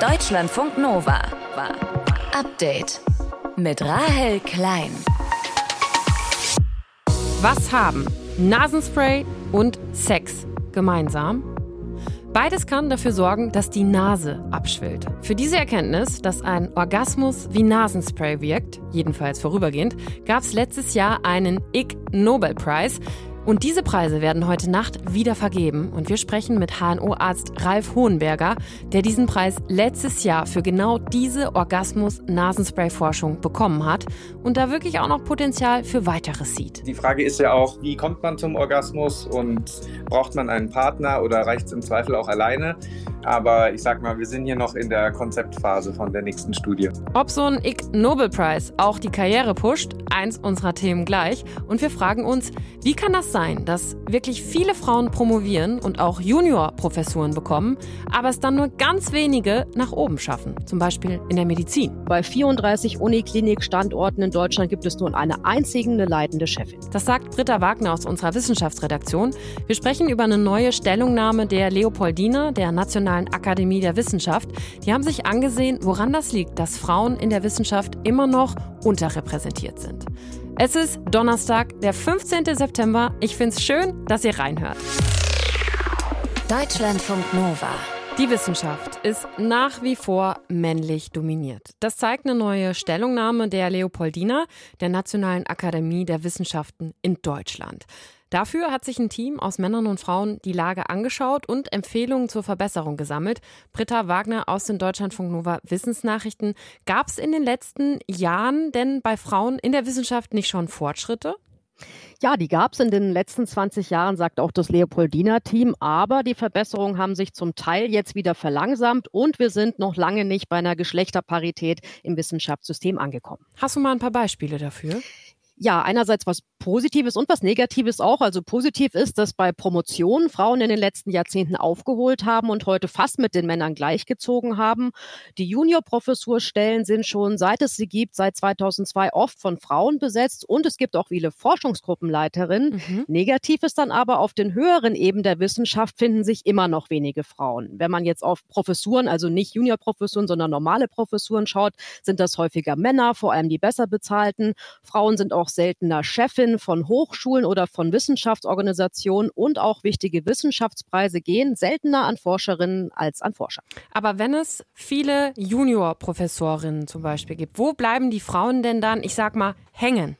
Deutschlandfunk Nova. Update mit Rahel Klein. Was haben Nasenspray und Sex gemeinsam? Beides kann dafür sorgen, dass die Nase abschwillt. Für diese Erkenntnis, dass ein Orgasmus wie Nasenspray wirkt, jedenfalls vorübergehend, gab es letztes Jahr einen Ig Nobelpreis. Und diese Preise werden heute Nacht wieder vergeben. Und wir sprechen mit HNO-Arzt Ralf Hohenberger, der diesen Preis letztes Jahr für genau diese Orgasmus-Nasenspray-Forschung bekommen hat und da wirklich auch noch Potenzial für weiteres sieht. Die Frage ist ja auch, wie kommt man zum Orgasmus und braucht man einen Partner oder reicht es im Zweifel auch alleine? Aber ich sag mal, wir sind hier noch in der Konzeptphase von der nächsten Studie. Ob so ein Ig Nobelpreis auch die Karriere pusht, eins unserer Themen gleich. Und wir fragen uns, wie kann das sein, dass wirklich viele Frauen promovieren und auch Junior-Professuren bekommen, aber es dann nur ganz wenige nach oben schaffen, zum Beispiel in der Medizin? Bei 34 Uniklinik-Standorten in Deutschland gibt es nur eine einzige eine leitende Chefin. Das sagt Britta Wagner aus unserer Wissenschaftsredaktion. Wir sprechen über eine neue Stellungnahme der Leopoldina, der Nationalen Akademie der Wissenschaft. Die haben sich angesehen, woran das liegt, dass Frauen in der Wissenschaft immer noch unterrepräsentiert sind. Es ist Donnerstag, der 15. September. Ich finde es schön, dass ihr reinhört. Deutschlandfunk Nova. Die Wissenschaft ist nach wie vor männlich dominiert. Das zeigt eine neue Stellungnahme der Leopoldina, der Nationalen Akademie der Wissenschaften in Deutschland. Dafür hat sich ein Team aus Männern und Frauen die Lage angeschaut und Empfehlungen zur Verbesserung gesammelt. Britta Wagner aus den Deutschlandfunk Nova Wissensnachrichten. Gab es in den letzten Jahren denn bei Frauen in der Wissenschaft nicht schon Fortschritte? Ja, die gab es in den letzten 20 Jahren, sagt auch das Leopoldina-Team. Aber die Verbesserungen haben sich zum Teil jetzt wieder verlangsamt und wir sind noch lange nicht bei einer Geschlechterparität im Wissenschaftssystem angekommen. Hast du mal ein paar Beispiele dafür? Ja, einerseits was Positives und was Negatives auch. Also positiv ist, dass bei Promotionen Frauen in den letzten Jahrzehnten aufgeholt haben und heute fast mit den Männern gleichgezogen haben. Die Juniorprofessurstellen sind schon, seit es sie gibt, seit 2002 oft von Frauen besetzt und es gibt auch viele Forschungsgruppenleiterinnen. Mhm. Negativ ist dann aber, auf den höheren Ebenen der Wissenschaft finden sich immer noch wenige Frauen. Wenn man jetzt auf Professuren, also nicht Juniorprofessuren, sondern normale Professuren schaut, sind das häufiger Männer, vor allem die besser bezahlten. Frauen sind auch seltener Chefin Gründerinnen von Hochschulen oder von Wissenschaftsorganisationen und auch wichtige Wissenschaftspreise gehen seltener an Forscherinnen als an Forscher. Aber wenn es viele Juniorprofessorinnen zum Beispiel gibt, wo bleiben die Frauen denn dann, ich sag mal, hängen?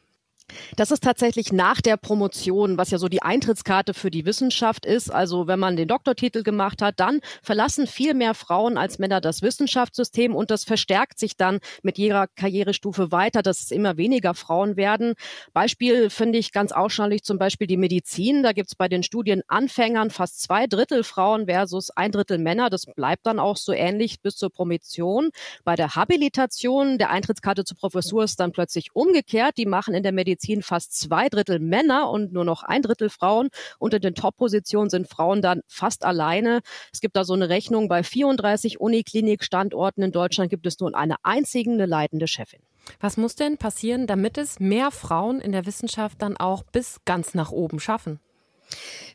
Das ist tatsächlich nach der Promotion, was ja so die Eintrittskarte für die Wissenschaft ist. Also wenn man den Doktortitel gemacht hat, dann verlassen viel mehr Frauen als Männer das Wissenschaftssystem und das verstärkt sich dann mit jeder Karrierestufe weiter, dass es immer weniger Frauen werden. Beispiel finde ich ganz ausschaulich zum Beispiel die Medizin. Da gibt es bei den Studienanfängern fast zwei Drittel Frauen versus ein Drittel Männer. Das bleibt dann auch so ähnlich bis zur Promotion. Bei der Habilitation der Eintrittskarte zur Professur ist dann plötzlich umgekehrt. Die machen in der Medizin Medizin fast zwei Drittel Männer und nur noch ein Drittel Frauen. Unter den Top-Positionen sind Frauen dann fast alleine. Es gibt da so eine Rechnung, bei 34 Uniklinik-Standorten in Deutschland gibt es nur eine einzige eine leitende Chefin. Was muss denn passieren, damit es mehr Frauen in der Wissenschaft dann auch bis ganz nach oben schaffen?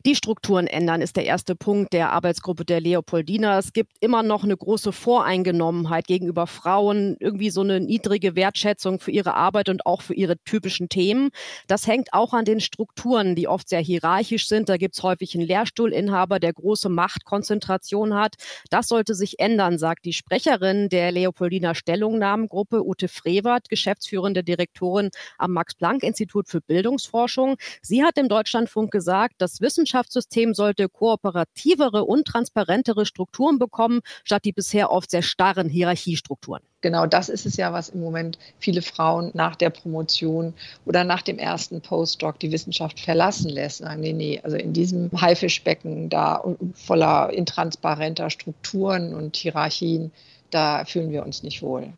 Die Strukturen ändern ist der erste Punkt der Arbeitsgruppe der Leopoldina. Es gibt immer noch eine große Voreingenommenheit gegenüber Frauen, irgendwie so eine niedrige Wertschätzung für ihre Arbeit und auch für ihre typischen Themen. Das hängt auch an den Strukturen, die oft sehr hierarchisch sind. Da gibt es häufig einen Lehrstuhlinhaber, der große Machtkonzentration hat. Das sollte sich ändern, sagt die Sprecherin der Leopoldina Stellungnahmengruppe, Ute Frevert, geschäftsführende Direktorin am Max-Planck-Institut für Bildungsforschung. Sie hat im Deutschlandfunk gesagt, das Wissenschaftssystem sollte kooperativere und transparentere Strukturen bekommen, statt die bisher oft sehr starren Hierarchiestrukturen. Genau das ist es ja, was im Moment viele Frauen nach der Promotion oder nach dem ersten Postdoc die Wissenschaft verlassen lässt. Sagen, nee, nee, also in diesem Haifischbecken da voller intransparenter Strukturen und Hierarchien, da fühlen wir uns nicht wohl.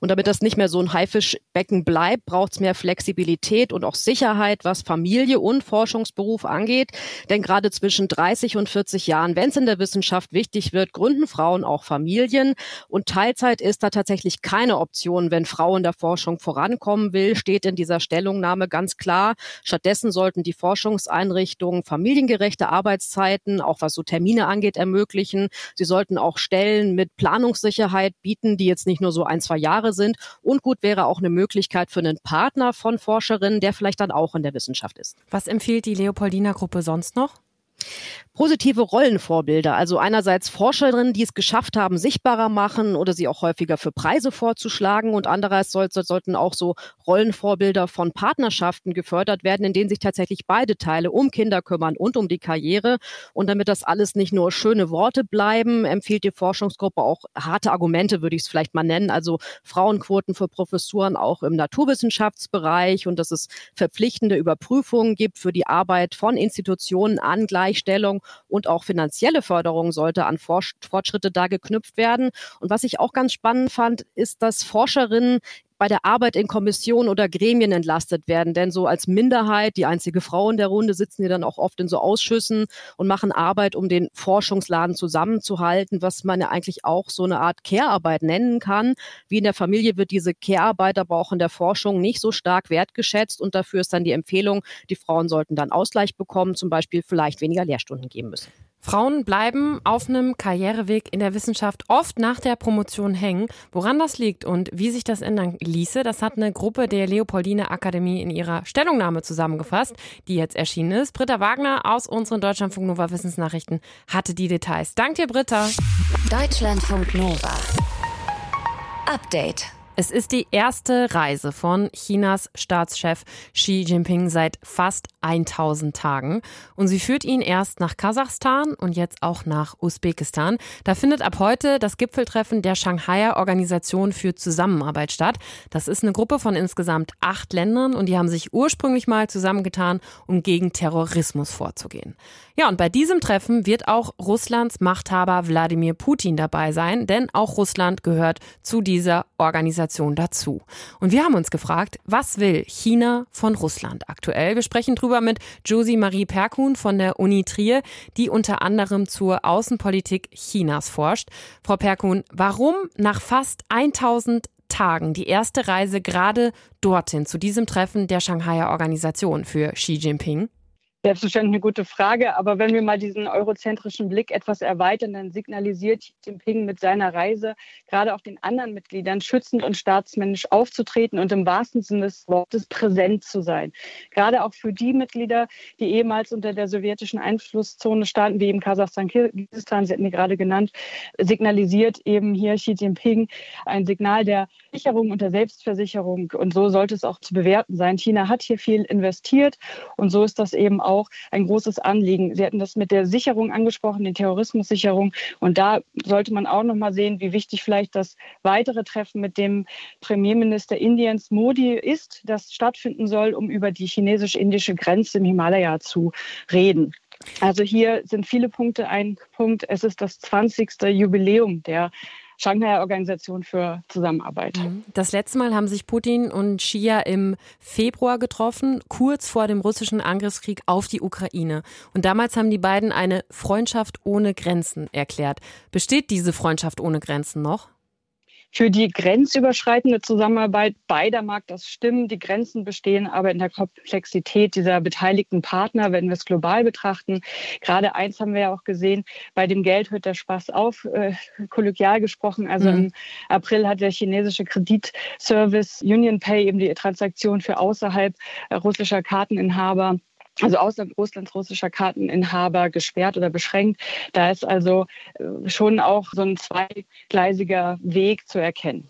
Und damit das nicht mehr so ein Haifischbecken bleibt, braucht es mehr Flexibilität und auch Sicherheit, was Familie und Forschungsberuf angeht. Denn gerade zwischen 30 und 40 Jahren, wenn es in der Wissenschaft wichtig wird, gründen Frauen auch Familien. Und Teilzeit ist da tatsächlich keine Option, wenn Frau in der Forschung vorankommen will, steht in dieser Stellungnahme ganz klar. Stattdessen sollten die Forschungseinrichtungen familiengerechte Arbeitszeiten, auch was so Termine angeht, ermöglichen. Sie sollten auch Stellen mit Planungssicherheit bieten, die jetzt nicht nur so ein, zwei Jahre sind. Und gut wäre auch eine Möglichkeit für einen Partner von Forscherinnen, der vielleicht dann auch in der Wissenschaft ist. Was empfiehlt die Leopoldina Gruppe sonst noch? Positive Rollenvorbilder. Also einerseits Forscherinnen, die es geschafft haben, sichtbarer machen oder sie auch häufiger für Preise vorzuschlagen und andererseits soll, sollten auch so Rollenvorbilder von Partnerschaften gefördert werden, in denen sich tatsächlich beide Teile um Kinder kümmern und um die Karriere. Und damit das alles nicht nur schöne Worte bleiben, empfiehlt die Forschungsgruppe auch harte Argumente, würde ich es vielleicht mal nennen. Also Frauenquoten für Professuren auch im Naturwissenschaftsbereich und dass es verpflichtende Überprüfungen gibt für die Arbeit von Institutionen an Gleichstellung und auch finanzielle Förderung sollte an Fortschritte da geknüpft werden. Und was ich auch ganz spannend fand, ist, dass Forscherinnen bei der Arbeit in Kommissionen oder Gremien entlastet werden. Denn so als Minderheit, die einzige Frau in der Runde, sitzen die dann auch oft in so Ausschüssen und machen Arbeit, um den Forschungsladen zusammenzuhalten, was man ja eigentlich auch so eine Art Care-Arbeit nennen kann. Wie in der Familie wird diese Care-Arbeit aber auch in der Forschung nicht so stark wertgeschätzt und dafür ist dann die Empfehlung, die Frauen sollten dann Ausgleich bekommen, zum Beispiel vielleicht weniger Lehrstunden geben müssen. Frauen bleiben auf einem Karriereweg in der Wissenschaft oft nach der Promotion hängen. Woran das liegt und wie sich das ändern ließe, das hat eine Gruppe der Leopoldine Akademie in ihrer Stellungnahme zusammengefasst, die jetzt erschienen ist. Britta Wagner aus unseren Deutschlandfunk Nova Wissensnachrichten hatte die Details. Dank dir, Britta. Deutschlandfunk Nova. Update. Es ist die erste Reise von Chinas Staatschef Xi Jinping seit fast 1000 Tagen. Und sie führt ihn erst nach Kasachstan und jetzt auch nach Usbekistan. Da findet ab heute das Gipfeltreffen der Shanghaier Organisation für Zusammenarbeit statt. Das ist eine Gruppe von insgesamt acht Ländern und die haben sich ursprünglich mal zusammengetan, um gegen Terrorismus vorzugehen. Ja, und bei diesem Treffen wird auch Russlands Machthaber Wladimir Putin dabei sein, denn auch Russland gehört zu dieser Organisation dazu. Und wir haben uns gefragt, was will China von Russland aktuell? Wir sprechen drüber mit Josie Marie Perkun von der Uni Trier, die unter anderem zur Außenpolitik Chinas forscht. Frau Perkun, warum nach fast 1000 Tagen die erste Reise gerade dorthin zu diesem Treffen der Shanghaier Organisation für Xi Jinping? Selbstverständlich eine gute Frage, aber wenn wir mal diesen eurozentrischen Blick etwas erweitern, dann signalisiert Xi Jinping mit seiner Reise gerade auch den anderen Mitgliedern schützend und staatsmännisch aufzutreten und im wahrsten Sinne des Wortes präsent zu sein. Gerade auch für die Mitglieder, die ehemals unter der sowjetischen Einflusszone standen, wie eben Kasachstan, Kirgisistan, Sie hatten gerade genannt, signalisiert eben hier Xi Jinping ein Signal der Sicherung und der Selbstversicherung und so sollte es auch zu bewerten sein. China hat hier viel investiert und so ist das eben auch auch ein großes Anliegen. Sie hatten das mit der Sicherung angesprochen, die Terrorismussicherung. Und da sollte man auch noch mal sehen, wie wichtig vielleicht das weitere Treffen mit dem Premierminister Indiens Modi ist, das stattfinden soll, um über die chinesisch-indische Grenze im Himalaya zu reden. Also hier sind viele Punkte. Ein Punkt, es ist das 20. Jubiläum der Shanghai Organisation für Zusammenarbeit. Mhm. Das letzte Mal haben sich Putin und Xi im Februar getroffen, kurz vor dem russischen Angriffskrieg auf die Ukraine. Und damals haben die beiden eine Freundschaft ohne Grenzen erklärt. Besteht diese Freundschaft ohne Grenzen noch? Für die grenzüberschreitende Zusammenarbeit beider mag das stimmen. Die Grenzen bestehen aber in der Komplexität dieser beteiligten Partner, wenn wir es global betrachten. Gerade eins haben wir ja auch gesehen, bei dem Geld hört der Spaß auf, äh, kollegial gesprochen. Also mhm. im April hat der chinesische Kreditservice UnionPay eben die Transaktion für außerhalb russischer Karteninhaber also außer Russlands russischer Karteninhaber gesperrt oder beschränkt. Da ist also äh, schon auch so ein zweigleisiger Weg zu erkennen.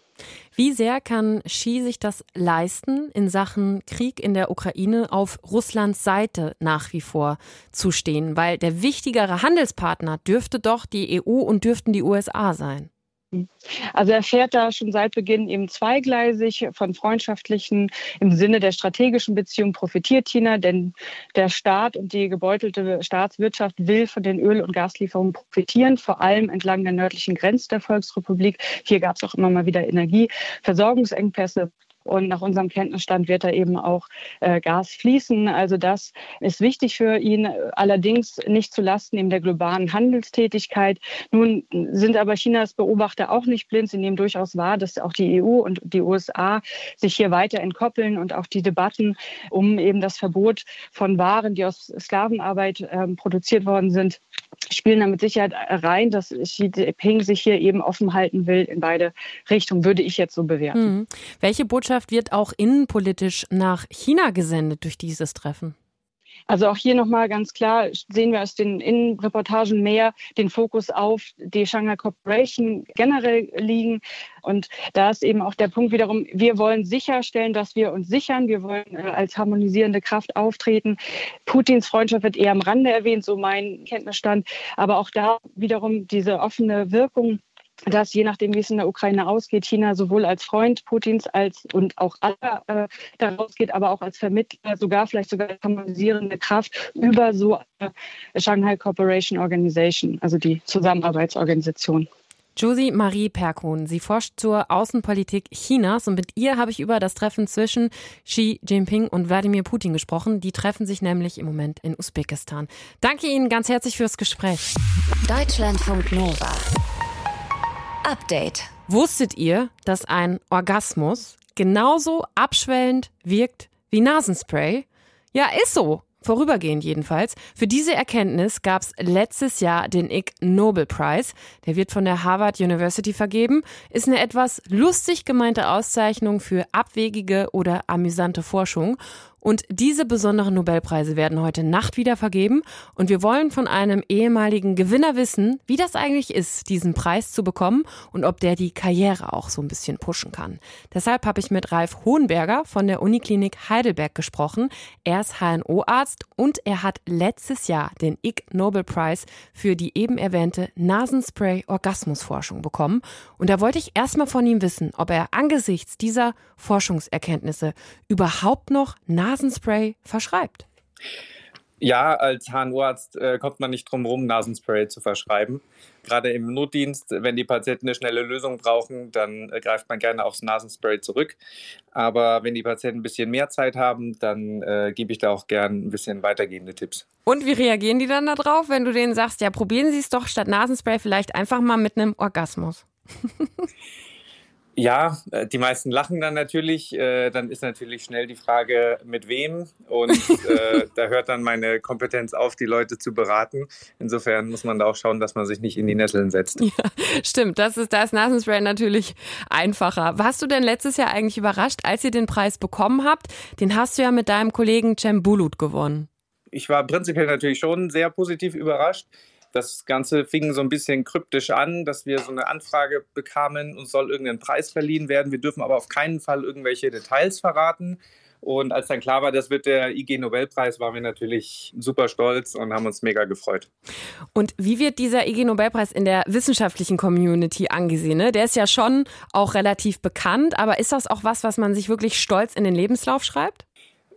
Wie sehr kann Xi sich das leisten, in Sachen Krieg in der Ukraine auf Russlands Seite nach wie vor zu stehen? Weil der wichtigere Handelspartner dürfte doch die EU und dürften die USA sein. Also er fährt da schon seit Beginn eben zweigleisig von freundschaftlichen, im Sinne der strategischen Beziehung profitiert China, denn der Staat und die gebeutelte Staatswirtschaft will von den Öl- und Gaslieferungen profitieren, vor allem entlang der nördlichen Grenze der Volksrepublik. Hier gab es auch immer mal wieder Energieversorgungsengpässe. Und nach unserem Kenntnisstand wird da eben auch äh, Gas fließen. Also das ist wichtig für ihn, allerdings nicht zu Lasten eben der globalen Handelstätigkeit. Nun sind aber Chinas Beobachter auch nicht blind. Sie nehmen durchaus wahr, dass auch die EU und die USA sich hier weiter entkoppeln und auch die Debatten um eben das Verbot von Waren, die aus Sklavenarbeit äh, produziert worden sind, spielen da mit Sicherheit rein, dass Xi Jinping sich hier eben offen halten will in beide Richtungen, würde ich jetzt so bewerten. Mhm. Welche Botschaft wird auch innenpolitisch nach China gesendet durch dieses Treffen? Also auch hier nochmal ganz klar sehen wir aus den Innenreportagen mehr den Fokus auf die Shanghai Corporation generell liegen. Und da ist eben auch der Punkt wiederum, wir wollen sicherstellen, dass wir uns sichern. Wir wollen äh, als harmonisierende Kraft auftreten. Putins Freundschaft wird eher am Rande erwähnt, so mein Kenntnisstand. Aber auch da wiederum diese offene Wirkung dass je nachdem, wie es in der Ukraine ausgeht, China sowohl als Freund Putins als und auch aller äh, daraus geht, aber auch als Vermittler, sogar vielleicht sogar harmonisierende Kraft über so eine Shanghai Cooperation Organization, also die Zusammenarbeitsorganisation. Josie Marie Perkun. Sie forscht zur Außenpolitik Chinas und mit ihr habe ich über das Treffen zwischen Xi Jinping und Wladimir Putin gesprochen. Die treffen sich nämlich im Moment in Usbekistan. Danke Ihnen ganz herzlich fürs Gespräch. Deutschlandfunk Nova. Update. Wusstet ihr, dass ein Orgasmus genauso abschwellend wirkt wie Nasenspray? Ja, ist so. Vorübergehend jedenfalls. Für diese Erkenntnis gab es letztes Jahr den Ig Nobel Prize. Der wird von der Harvard University vergeben. Ist eine etwas lustig gemeinte Auszeichnung für abwegige oder amüsante Forschung. Und diese besonderen Nobelpreise werden heute Nacht wieder vergeben. Und wir wollen von einem ehemaligen Gewinner wissen, wie das eigentlich ist, diesen Preis zu bekommen und ob der die Karriere auch so ein bisschen pushen kann. Deshalb habe ich mit Ralf Hohenberger von der Uniklinik Heidelberg gesprochen. Er ist HNO-Arzt und er hat letztes Jahr den Ig Nobel Prize für die eben erwähnte Nasenspray-Orgasmusforschung bekommen. Und da wollte ich erstmal von ihm wissen, ob er angesichts dieser Forschungserkenntnisse überhaupt noch Nasenspray Nasenspray verschreibt. Ja, als HNO-Arzt äh, kommt man nicht drum herum, Nasenspray zu verschreiben. Gerade im Notdienst, wenn die Patienten eine schnelle Lösung brauchen, dann äh, greift man gerne aufs Nasenspray zurück. Aber wenn die Patienten ein bisschen mehr Zeit haben, dann äh, gebe ich da auch gern ein bisschen weitergehende Tipps. Und wie reagieren die dann darauf, wenn du denen sagst, ja, probieren Sie es doch statt Nasenspray vielleicht einfach mal mit einem Orgasmus? Ja, äh, die meisten lachen dann natürlich. Äh, dann ist natürlich schnell die Frage, mit wem. Und äh, da hört dann meine Kompetenz auf, die Leute zu beraten. Insofern muss man da auch schauen, dass man sich nicht in die Nesseln setzt. Ja, stimmt. Das ist das Nasenspray natürlich einfacher. Warst du denn letztes Jahr eigentlich überrascht, als ihr den Preis bekommen habt? Den hast du ja mit deinem Kollegen Cem Bulut gewonnen. Ich war prinzipiell natürlich schon sehr positiv überrascht. Das Ganze fing so ein bisschen kryptisch an, dass wir so eine Anfrage bekamen, uns soll irgendein Preis verliehen werden. Wir dürfen aber auf keinen Fall irgendwelche Details verraten. Und als dann klar war, das wird der IG Nobelpreis, waren wir natürlich super stolz und haben uns mega gefreut. Und wie wird dieser IG Nobelpreis in der wissenschaftlichen Community angesehen? Ne? Der ist ja schon auch relativ bekannt, aber ist das auch was, was man sich wirklich stolz in den Lebenslauf schreibt?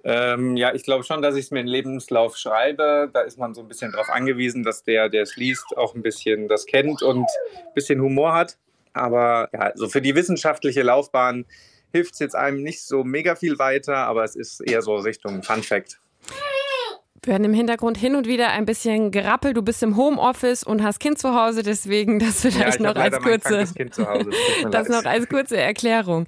Ähm, ja, ich glaube schon, dass ich es mir in Lebenslauf schreibe. Da ist man so ein bisschen darauf angewiesen, dass der, der es liest, auch ein bisschen das kennt und ein bisschen Humor hat. Aber ja, also für die wissenschaftliche Laufbahn hilft es jetzt einem nicht so mega viel weiter, aber es ist eher so Richtung Fun Fact. Wir hören im Hintergrund hin und wieder ein bisschen gerappelt. Du bist im Homeoffice und hast Kind zu Hause, deswegen das vielleicht ja, noch als kurze, das noch als kurze Erklärung.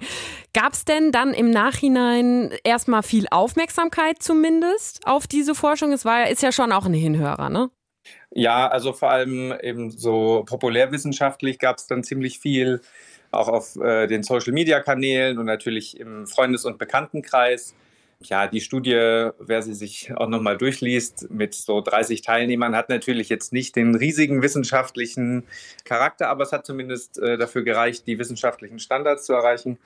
Gab es denn dann im Nachhinein erstmal viel Aufmerksamkeit zumindest auf diese Forschung? Es war ist ja schon auch ein Hinhörer, ne? Ja, also vor allem eben so populärwissenschaftlich gab es dann ziemlich viel, auch auf äh, den Social-Media-Kanälen und natürlich im Freundes- und Bekanntenkreis. Ja, die Studie, wer sie sich auch nochmal durchliest, mit so 30 Teilnehmern, hat natürlich jetzt nicht den riesigen wissenschaftlichen Charakter, aber es hat zumindest äh, dafür gereicht, die wissenschaftlichen Standards zu erreichen.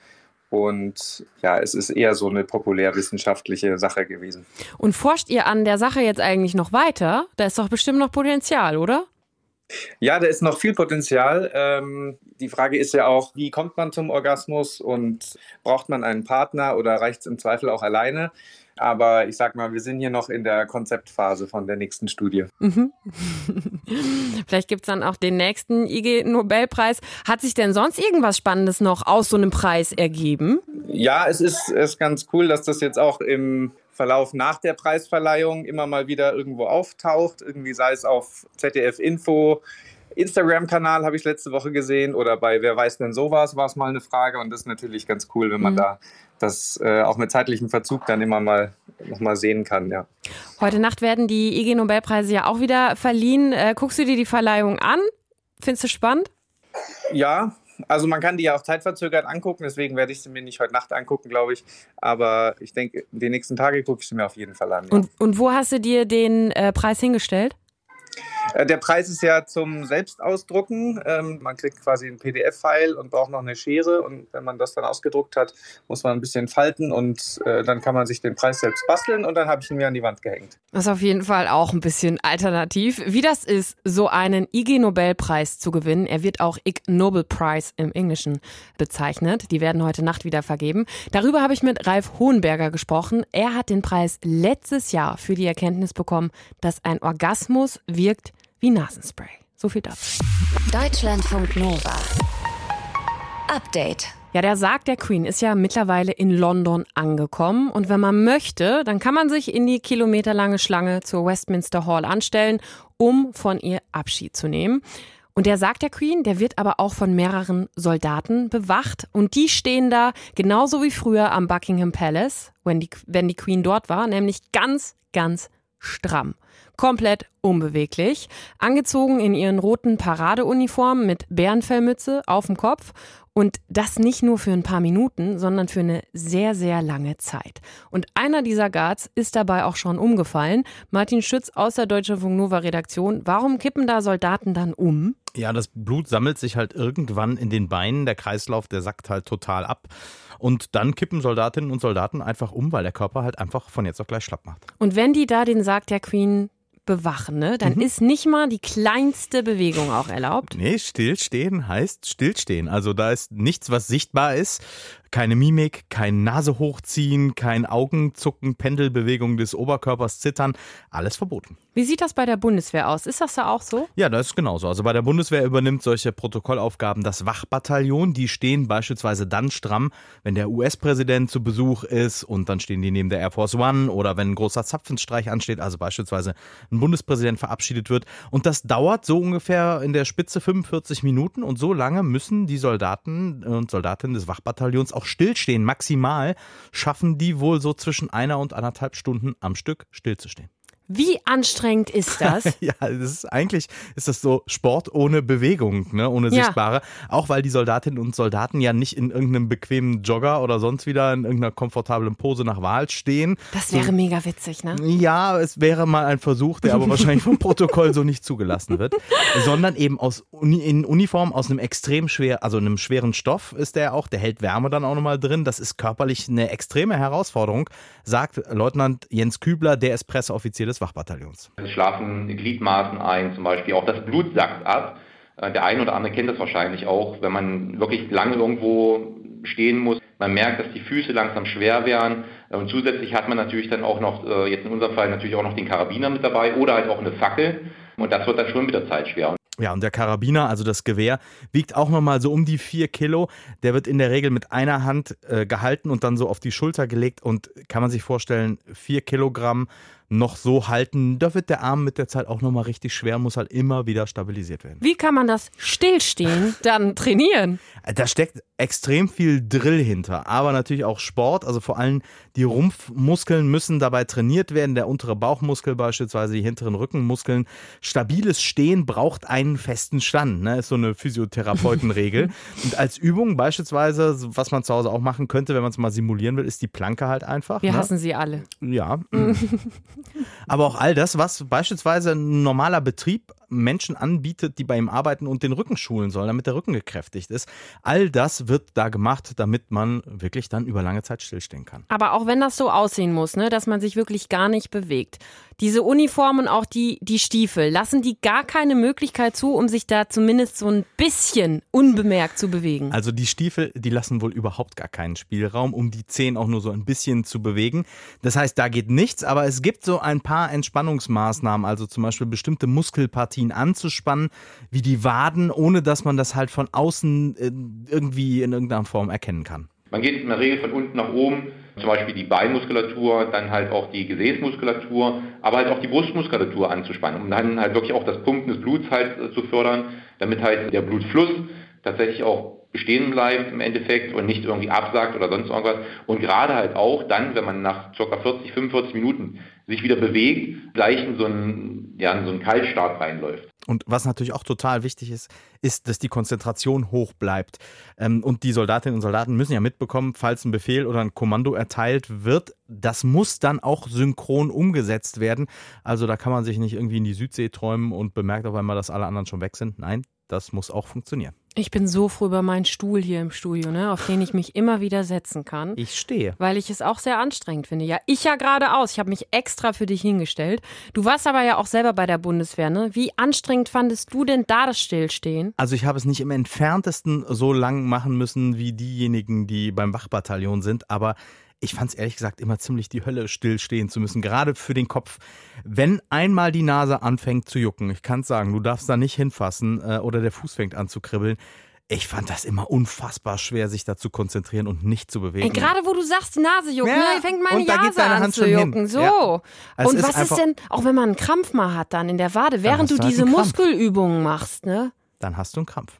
Und ja, es ist eher so eine populärwissenschaftliche Sache gewesen. Und forscht ihr an der Sache jetzt eigentlich noch weiter? Da ist doch bestimmt noch Potenzial, oder? Ja, da ist noch viel Potenzial. Ähm, die Frage ist ja auch, wie kommt man zum Orgasmus und braucht man einen Partner oder reicht es im Zweifel auch alleine? Aber ich sag mal, wir sind hier noch in der Konzeptphase von der nächsten Studie. Mhm. Vielleicht gibt es dann auch den nächsten IG-Nobelpreis. Hat sich denn sonst irgendwas Spannendes noch aus so einem Preis ergeben? Ja, es ist, ist ganz cool, dass das jetzt auch im Verlauf nach der Preisverleihung immer mal wieder irgendwo auftaucht. Irgendwie sei es auf ZDF Info, Instagram-Kanal habe ich letzte Woche gesehen oder bei Wer weiß denn sowas war es mal eine Frage und das ist natürlich ganz cool, wenn man mhm. da das äh, auch mit zeitlichem Verzug dann immer mal noch mal sehen kann, ja. Heute Nacht werden die IG Nobelpreise ja auch wieder verliehen. Äh, guckst du dir die Verleihung an? Findest du spannend? Ja, also man kann die ja auch zeitverzögert angucken, deswegen werde ich sie mir nicht heute Nacht angucken, glaube ich. Aber ich denke, die nächsten Tage gucke ich sie mir auf jeden Fall an. Ja. Und, und wo hast du dir den äh, Preis hingestellt? Äh, der Preis ist ja zum Selbstausdrucken. Ähm, man kriegt quasi ein PDF-File und braucht noch eine Schere. Und wenn man das dann ausgedruckt hat, muss man ein bisschen falten und äh, dann kann man sich den Preis selbst basteln und dann habe ich ihn mir an die Wand gehängt. Das ist auf jeden Fall auch ein bisschen alternativ. Wie das ist, so einen IG Nobelpreis zu gewinnen. Er wird auch Ig Nobel Prize im Englischen bezeichnet. Die werden heute Nacht wieder vergeben. Darüber habe ich mit Ralf Hohenberger gesprochen. Er hat den Preis letztes Jahr für die Erkenntnis bekommen, dass ein Orgasmus wirkt wie Nasenspray. So viel dazu. Deutschlandfunk Nova. Update. Ja, der Sarg der Queen ist ja mittlerweile in London angekommen. Und wenn man möchte, dann kann man sich in die kilometerlange Schlange zur Westminster Hall anstellen, um von ihr Abschied zu nehmen. Und der Sarg der Queen, der wird aber auch von mehreren Soldaten bewacht. Und die stehen da genauso wie früher am Buckingham Palace, wenn die, wenn die Queen dort war, nämlich ganz, ganz stramm. Komplett unbeweglich, angezogen in ihren roten Paradeuniformen mit Bärenfellmütze auf dem Kopf und das nicht nur für ein paar Minuten, sondern für eine sehr, sehr lange Zeit. Und einer dieser Guards ist dabei auch schon umgefallen. Martin Schütz aus der Deutsche Funk Nova Redaktion. Warum kippen da Soldaten dann um? Ja, das Blut sammelt sich halt irgendwann in den Beinen. Der Kreislauf, der sackt halt total ab. Und dann kippen Soldatinnen und Soldaten einfach um, weil der Körper halt einfach von jetzt auf gleich schlapp macht. Und wenn die da den Sarg der Queen bewachen, ne? dann mhm. ist nicht mal die kleinste Bewegung auch erlaubt. Nee, stillstehen heißt stillstehen. Also da ist nichts, was sichtbar ist. Keine Mimik, kein Nase hochziehen, kein Augenzucken, Pendelbewegung des Oberkörpers zittern, alles verboten. Wie sieht das bei der Bundeswehr aus? Ist das da auch so? Ja, das ist genauso. Also bei der Bundeswehr übernimmt solche Protokollaufgaben das Wachbataillon. Die stehen beispielsweise dann stramm, wenn der US-Präsident zu Besuch ist und dann stehen die neben der Air Force One oder wenn ein großer Zapfenstreich ansteht, also beispielsweise ein Bundespräsident verabschiedet wird. Und das dauert so ungefähr in der Spitze 45 Minuten und so lange müssen die Soldaten und Soldatinnen des Wachbataillons auch stillstehen. Maximal schaffen die wohl so zwischen einer und anderthalb Stunden am Stück stillzustehen. Wie anstrengend ist das? ja, das ist eigentlich ist das so Sport ohne Bewegung, ne, ohne ja. sichtbare. Auch weil die Soldatinnen und Soldaten ja nicht in irgendeinem bequemen Jogger oder sonst wieder in irgendeiner komfortablen Pose nach Wahl stehen. Das wäre so, mega witzig, ne? Ja, es wäre mal ein Versuch, der aber wahrscheinlich vom Protokoll so nicht zugelassen wird, sondern eben aus Uni, in Uniform aus einem extrem schwer, also einem schweren Stoff ist der auch. Der hält Wärme dann auch nochmal drin. Das ist körperlich eine extreme Herausforderung, sagt Leutnant Jens Kübler, der ist Presseoffizier des des Wachbataillons. Es schlafen Gliedmaßen ein, zum Beispiel auch das Blut sackt ab. Äh, der eine oder andere kennt das wahrscheinlich auch, wenn man wirklich lange irgendwo stehen muss. Man merkt, dass die Füße langsam schwer werden. Äh, und zusätzlich hat man natürlich dann auch noch, äh, jetzt in unserem Fall natürlich auch noch den Karabiner mit dabei oder halt auch eine Fackel. Und das wird dann schon mit der Zeit schwer. Ja, und der Karabiner, also das Gewehr, wiegt auch nochmal so um die vier Kilo. Der wird in der Regel mit einer Hand äh, gehalten und dann so auf die Schulter gelegt und kann man sich vorstellen, vier Kilogramm noch so halten, da wird der Arm mit der Zeit auch nochmal richtig schwer, muss halt immer wieder stabilisiert werden. Wie kann man das Stillstehen dann trainieren? Da steckt extrem viel Drill hinter, aber natürlich auch Sport. Also vor allem die Rumpfmuskeln müssen dabei trainiert werden, der untere Bauchmuskel beispielsweise, die hinteren Rückenmuskeln. Stabiles Stehen braucht einen festen Stand, ne? ist so eine Physiotherapeutenregel. Und als Übung beispielsweise, was man zu Hause auch machen könnte, wenn man es mal simulieren will, ist die Planke halt einfach. Wir ne? hassen sie alle. Ja. Aber auch all das, was beispielsweise ein normaler Betrieb Menschen anbietet, die bei ihm arbeiten und den Rücken schulen soll, damit der Rücken gekräftigt ist. All das wird da gemacht, damit man wirklich dann über lange Zeit stillstehen kann. Aber auch wenn das so aussehen muss, ne, dass man sich wirklich gar nicht bewegt. Diese Uniformen, auch die, die Stiefel, lassen die gar keine Möglichkeit zu, um sich da zumindest so ein bisschen unbemerkt zu bewegen. Also die Stiefel, die lassen wohl überhaupt gar keinen Spielraum, um die Zehen auch nur so ein bisschen zu bewegen. Das heißt, da geht nichts, aber es gibt so ein paar Entspannungsmaßnahmen, also zum Beispiel bestimmte Muskelpartien anzuspannen, wie die Waden, ohne dass man das halt von außen äh, irgendwie in irgendeiner Form erkennen kann. Man geht in der Regel von unten nach oben, zum Beispiel die Beinmuskulatur, dann halt auch die Gesäßmuskulatur, aber halt auch die Brustmuskulatur anzuspannen, um dann halt wirklich auch das Pumpen des Bluts halt äh, zu fördern, damit halt der Blutfluss tatsächlich auch bestehen bleibt im Endeffekt und nicht irgendwie absagt oder sonst irgendwas. Und gerade halt auch dann, wenn man nach ca. 40, 45 Minuten sich wieder bewegt, gleich in so einen, ja, in so einen Kaltstart reinläuft. Und was natürlich auch total wichtig ist, ist, dass die Konzentration hoch bleibt. Ähm, und die Soldatinnen und Soldaten müssen ja mitbekommen, falls ein Befehl oder ein Kommando erteilt wird, das muss dann auch synchron umgesetzt werden. Also da kann man sich nicht irgendwie in die Südsee träumen und bemerkt auf einmal, dass alle anderen schon weg sind. Nein, das muss auch funktionieren. Ich bin so froh über meinen Stuhl hier im Studio, ne, auf den ich mich immer wieder setzen kann. Ich stehe. Weil ich es auch sehr anstrengend finde. Ja, ich ja geradeaus. Ich habe mich extra für dich hingestellt. Du warst aber ja auch selber bei der Bundeswehr, ne? Wie anstrengend fandest du denn da das Stillstehen? Also ich habe es nicht im entferntesten so lang machen müssen wie diejenigen, die beim Wachbataillon sind, aber ich fand es ehrlich gesagt immer ziemlich die Hölle, stillstehen zu müssen, gerade für den Kopf. Wenn einmal die Nase anfängt zu jucken, ich kann es sagen, du darfst da nicht hinfassen äh, oder der Fuß fängt an zu kribbeln. Ich fand das immer unfassbar schwer, sich da zu konzentrieren und nicht zu bewegen. Ey, gerade wo du sagst, die Nase juckt, ja, ne, fängt meine Nase an Hand zu jucken. Hin. So. Ja. Also und was ist denn, auch wenn man einen Krampf mal hat dann in der Wade, während du, halt diese Muskelübungen machst, ne? Dann hast du einen Krampf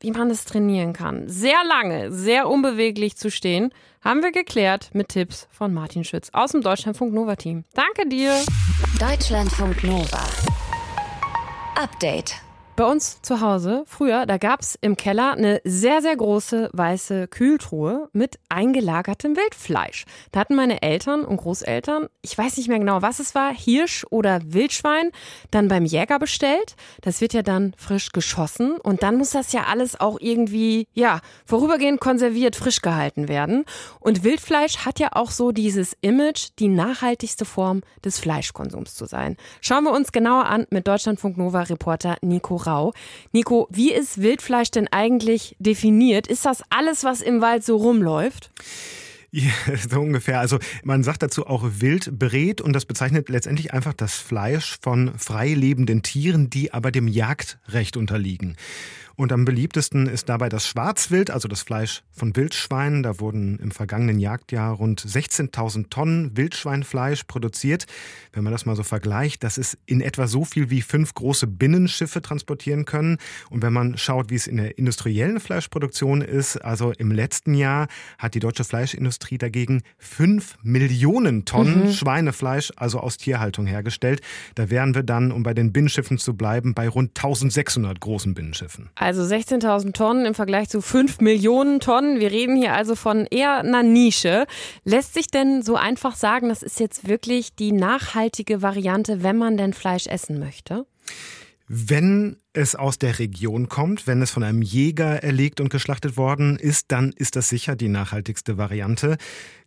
wie man das trainieren kann. Sehr lange, sehr unbeweglich zu stehen, haben wir geklärt mit Tipps von Martin Schütz aus dem Deutschlandfunk Nova Team. Danke dir. Deutschlandfunk Nova. Update. Bei uns zu Hause, früher, da gab es im Keller eine sehr, sehr große weiße Kühltruhe mit eingelagertem Wildfleisch. Da hatten meine Eltern und Großeltern, ich weiß nicht mehr genau, was es war, Hirsch oder Wildschwein, dann beim Jäger bestellt. Das wird ja dann frisch geschossen und dann muss das ja alles auch irgendwie, ja, vorübergehend konserviert, frisch gehalten werden. Und Wildfleisch hat ja auch so dieses Image, die nachhaltigste Form des Fleischkonsums zu sein. Schauen wir uns genauer an mit Deutschlandfunk Nova Reporter Nico Frau. Nico, wie ist Wildfleisch denn eigentlich definiert? Ist das alles, was im Wald so rumläuft? Ja, so ungefähr. Also man sagt dazu auch Wildbret und das bezeichnet letztendlich einfach das Fleisch von frei lebenden Tieren, die aber dem Jagdrecht unterliegen. Und am beliebtesten ist dabei das Schwarzwild, also das Fleisch von Wildschweinen. Da wurden im vergangenen Jagdjahr rund 16.000 Tonnen Wildschweinfleisch produziert. Wenn man das mal so vergleicht, das ist in etwa so viel wie fünf große Binnenschiffe transportieren können. Und wenn man schaut, wie es in der industriellen Fleischproduktion ist, also im letzten Jahr hat die deutsche Fleischindustrie dagegen fünf Millionen Tonnen mhm. Schweinefleisch, also aus Tierhaltung hergestellt. Da wären wir dann, um bei den Binnenschiffen zu bleiben, bei rund 1600 großen Binnenschiffen. Also 16.000 Tonnen im Vergleich zu 5 Millionen Tonnen. Wir reden hier also von eher einer Nische. Lässt sich denn so einfach sagen, das ist jetzt wirklich die nachhaltige Variante, wenn man denn Fleisch essen möchte? Wenn es aus der Region kommt, wenn es von einem Jäger erlegt und geschlachtet worden ist, dann ist das sicher die nachhaltigste Variante.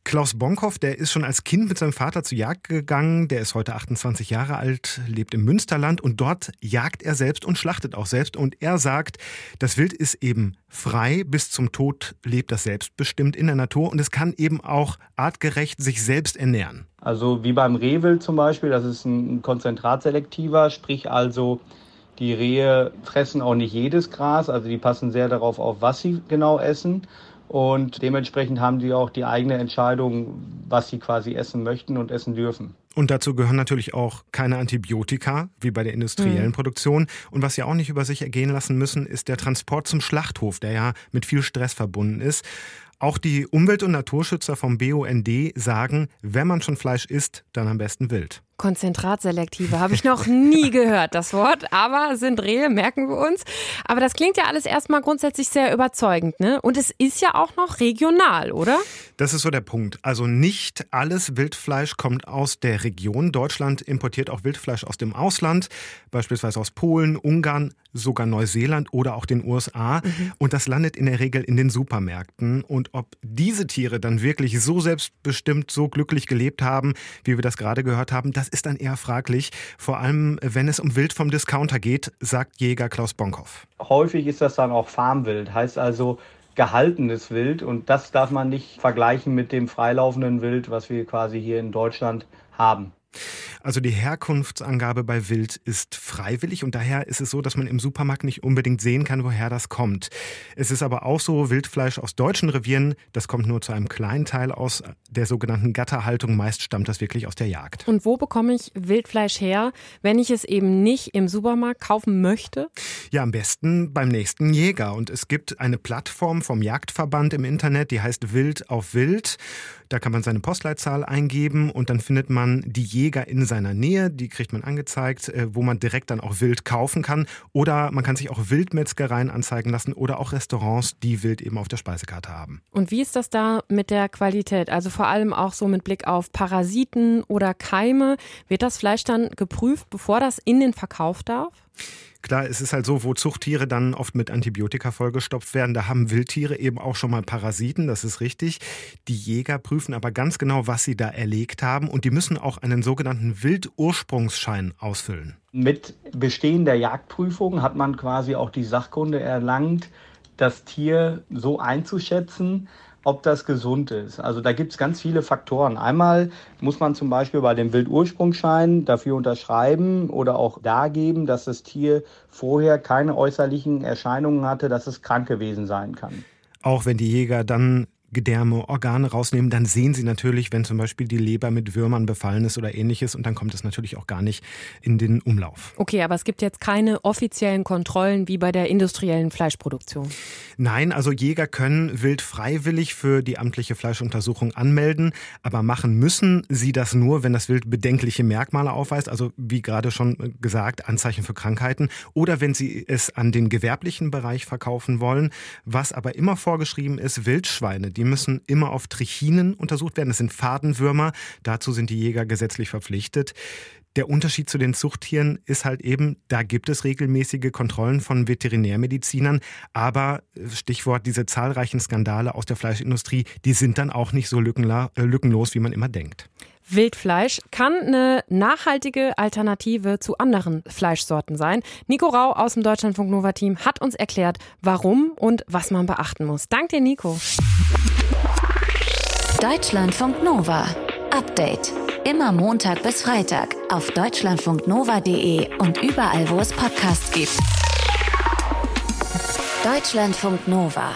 Klaus Bonkhoff, der ist schon als Kind mit seinem Vater zur Jagd gegangen. Der ist heute 28 Jahre alt, lebt im Münsterland und dort jagt er selbst und schlachtet auch selbst. Und er sagt, das Wild ist eben frei, bis zum Tod lebt das selbstbestimmt in der Natur und es kann eben auch artgerecht sich selbst ernähren. Also wie beim Rehwild zum Beispiel, das ist ein konzentratselektiver, sprich also die Rehe fressen auch nicht jedes Gras, also die passen sehr darauf auf, was sie genau essen. Und dementsprechend haben die auch die eigene Entscheidung, was sie quasi essen möchten und essen dürfen. Und dazu gehören natürlich auch keine Antibiotika, wie bei der industriellen mhm. Produktion. Und was sie auch nicht über sich ergehen lassen müssen, ist der Transport zum Schlachthof, der ja mit viel Stress verbunden ist. Auch die Umwelt- und Naturschützer vom BUND sagen, wenn man schon Fleisch isst, dann am besten wild. Konzentratselektive habe ich noch nie gehört, das Wort. Aber sind Rehe, merken wir uns. Aber das klingt ja alles erstmal grundsätzlich sehr überzeugend, ne? Und es ist ja auch noch regional, oder? Das ist so der Punkt. Also nicht alles Wildfleisch kommt aus der Region. Deutschland importiert auch Wildfleisch aus dem Ausland, beispielsweise aus Polen, Ungarn, sogar Neuseeland oder auch den USA. Mhm. Und das landet in der Regel in den Supermärkten. Und ob diese Tiere dann wirklich so selbstbestimmt, so glücklich gelebt haben, wie wir das gerade gehört haben, das ist dann eher fraglich. Vor allem, wenn es um Wild vom Discounter geht, sagt Jäger Klaus Bonkhoff. Häufig ist das dann auch Farmwild, heißt also gehaltenes Wild. Und das darf man nicht vergleichen mit dem freilaufenden Wild, was wir quasi hier in Deutschland haben. Also die Herkunftsangabe bei Wild ist freiwillig und daher ist es so, dass man im Supermarkt nicht unbedingt sehen kann, woher das kommt. Es ist aber auch so, Wildfleisch aus deutschen Revieren, das kommt nur zu einem kleinen Teil aus der sogenannten Gatterhaltung. Meist stammt das wirklich aus der Jagd. Und wo bekomme ich Wildfleisch her, wenn ich es eben nicht im Supermarkt kaufen möchte? Ja, am besten beim nächsten Jäger. Und es gibt eine Plattform vom Jagdverband im Internet, die heißt Wild auf Wild. Da kann man seine Postleitzahl eingeben und dann findet man die Jäger in seiner Nähe. Die kriegt man angezeigt, äh, wo man direkt dann auch Wild kaufen kann. Oder man kann sich auch Wildmetzgereien anzeigen lassen oder auch Restaurants, die Wild eben auf der Speisekarte haben. Und wie ist das da mit der Qualität? Also vor allem auch so mit Blick auf Parasiten oder Keime. Wird das Fleisch dann geprüft, bevor das in den Verkauf darf? Klar, es ist halt so, wo Zuchttiere dann oft mit Antibiotika vollgestopft werden, da haben Wildtiere eben auch schon mal Parasiten, das ist richtig. Die Jäger prüfen aber ganz genau, was sie da erlegt haben und die müssen auch einen sogenannten Wildursprungsschein ausfüllen. Mit Bestehen der Jagdprüfung hat man quasi auch die Sachkunde erlangt, das Tier so einzuschätzen, ob das gesund ist. Also da gibt es ganz viele Faktoren. Einmal muss man zum Beispiel bei dem Wildursprungsschein dafür unterschreiben oder auch dargeben, dass das Tier vorher keine äußerlichen Erscheinungen hatte, dass es krank gewesen sein kann. Auch wenn die Jäger dann Gedärme, Organe rausnehmen, dann sehen Sie natürlich, wenn zum Beispiel die Leber mit Würmern befallen ist oder ähnliches und dann kommt es natürlich auch gar nicht in den Umlauf. Okay, aber es gibt jetzt keine offiziellen Kontrollen wie bei der industriellen Fleischproduktion. Nein, also Jäger können wild freiwillig für die amtliche Fleischuntersuchung anmelden, aber machen müssen sie das nur, wenn das Wild bedenkliche Merkmale aufweist, also wie gerade schon gesagt, Anzeichen für Krankheiten oder wenn sie es an den gewerblichen Bereich verkaufen wollen, was aber immer vorgeschrieben ist, Wildschweine, die die müssen immer auf Trichinen untersucht werden. Das sind Fadenwürmer. Dazu sind die Jäger gesetzlich verpflichtet. Der Unterschied zu den Zuchttieren ist halt eben, da gibt es regelmäßige Kontrollen von Veterinärmedizinern, aber äh, Stichwort diese zahlreichen Skandale aus der Fleischindustrie, die sind dann auch nicht so äh, lückenlos, wie man immer denkt. Wildfleisch kann eine nachhaltige Alternative zu anderen Fleischsorten sein. Nico Rau aus dem Deutschlandfunk Nova Team hat uns erklärt, warum und was man beachten muss. Dank dir, Nico. Deutschlandfunk Nova. Update. Immer Montag bis Freitag auf deutschlandfunknova.de und überall, wo es Podcasts gibt. Deutschlandfunk Nova.